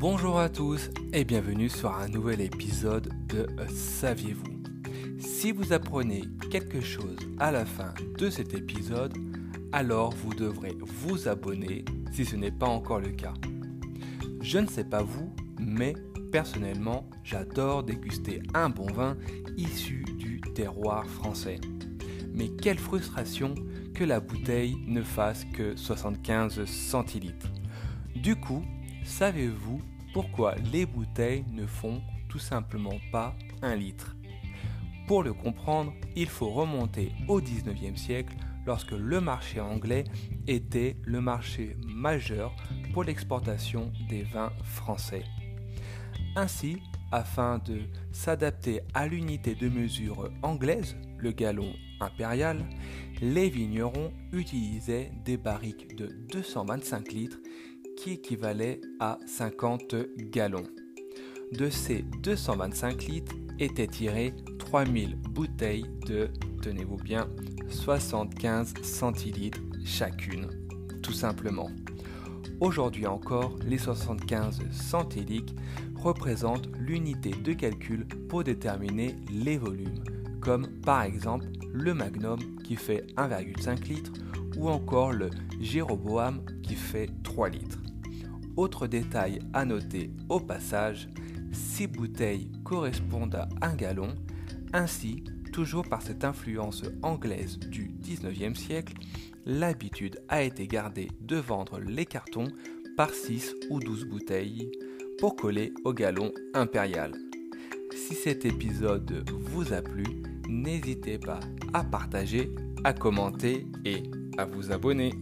Bonjour à tous et bienvenue sur un nouvel épisode de Saviez-vous? Si vous apprenez quelque chose à la fin de cet épisode, alors vous devrez vous abonner si ce n'est pas encore le cas. Je ne sais pas vous, mais personnellement, j'adore déguster un bon vin issu du terroir français. Mais quelle frustration que la bouteille ne fasse que 75 centilitres. Du coup, savez-vous pourquoi les bouteilles ne font tout simplement pas un litre? Pour le comprendre, il faut remonter au 19e siècle lorsque le marché anglais était le marché majeur pour l'exportation des vins français. Ainsi, afin de s'adapter à l'unité de mesure anglaise, le gallon impérial, les vignerons utilisaient des barriques de 225 litres qui équivalaient à 50 gallons. De ces 225 litres étaient tirés 3000 bouteilles de, tenez-vous bien, 75 centilitres chacune, tout simplement. Aujourd'hui encore, les 75 centilitres représentent l'unité de calcul pour déterminer les volumes, comme par exemple le Magnum qui fait 1,5 litre ou encore le Jéroboam qui fait 3 litres. Autre détail à noter au passage, 6 bouteilles correspondent à 1 gallon, ainsi, toujours par cette influence anglaise du 19e siècle, l'habitude a été gardée de vendre les cartons par 6 ou 12 bouteilles pour coller au gallon impérial. Si cet épisode vous a plu, n'hésitez pas à partager, à commenter et à vous abonner.